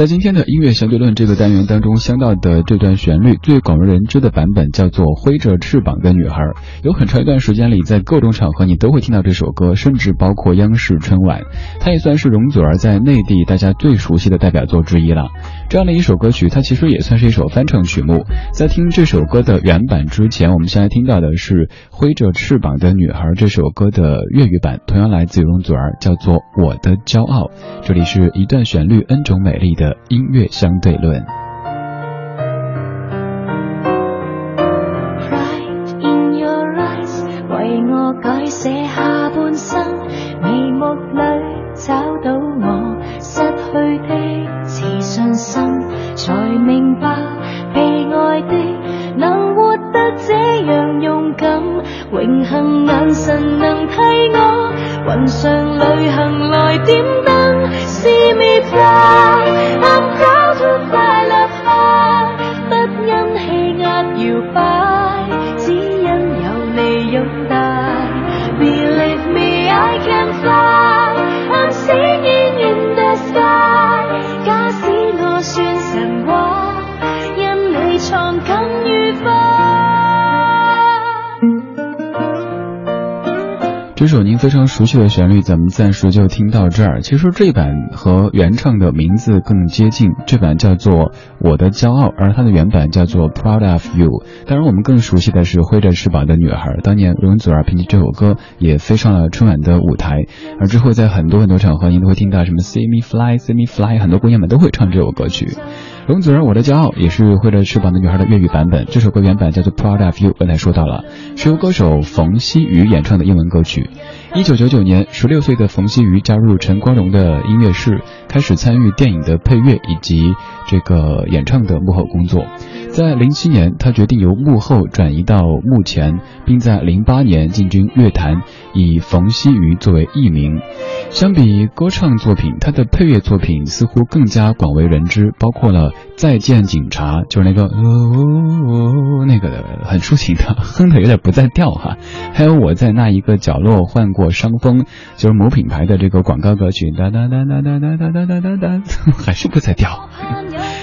在今天的音乐相对论这个单元当中，相到的这段旋律最广为人知的版本叫做《挥着翅膀的女孩》。有很长一段时间里，在各种场合你都会听到这首歌，甚至包括央视春晚。它也算是容祖儿在内地大家最熟悉的代表作之一了。这样的一首歌曲，它其实也算是一首翻唱曲目。在听这首歌的原版之前，我们现在听到的是《挥着翅膀的女孩》这首歌的粤语版，同样来自容祖儿，叫做《我的骄傲》。这里是一段旋律，N 种美丽的音乐相对论。为我改写下半生眉目里找到我失去的自信心。才明白被爱的能活得这样勇敢永恒眼神能替我云上旅行这首您非常熟悉的旋律，咱们暂时就听到这儿。其实这版和原唱的名字更接近，这版叫做《我的骄傲》，而它的原版叫做《Proud of You》。当然，我们更熟悉的是《挥着翅膀的女孩》。当年容祖儿凭借这首歌也飞上了春晚的舞台，而之后在很多很多场合，您都会听到什么 “See me fly, see me fly”，很多姑娘们都会唱这首歌曲。容祖儿《我的骄傲》也是挥着翅膀的女孩的粤语版本。这首歌原版叫做《Proud of You》，刚才说到了，是由歌手冯曦妤演唱的英文歌曲。一九九九年，十六岁的冯曦妤加入陈光荣的音乐室，开始参与电影的配乐以及这个演唱的幕后工作。在零七年，他决定由幕后转移到幕前，并在零八年进军乐坛，以冯曦妤作为艺名。相比歌唱作品，他的配乐作品似乎更加广为人知，包括了《再见警察》，就是那个哦哦那个很抒情的，哼的有点不在调哈。还有我在那一个角落患过伤风，就是某品牌的这个广告歌曲，哒哒哒哒哒哒哒哒哒哒哒，还是不在调。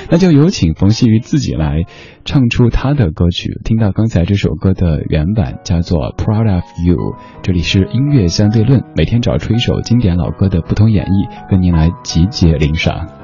那就有请冯曦妤自己来唱出她的歌曲。听到刚才这首歌的原版叫做《Proud of You》，这里是音乐相对论，每天找出一首经典老歌的不同演绎，跟您来集结领赏。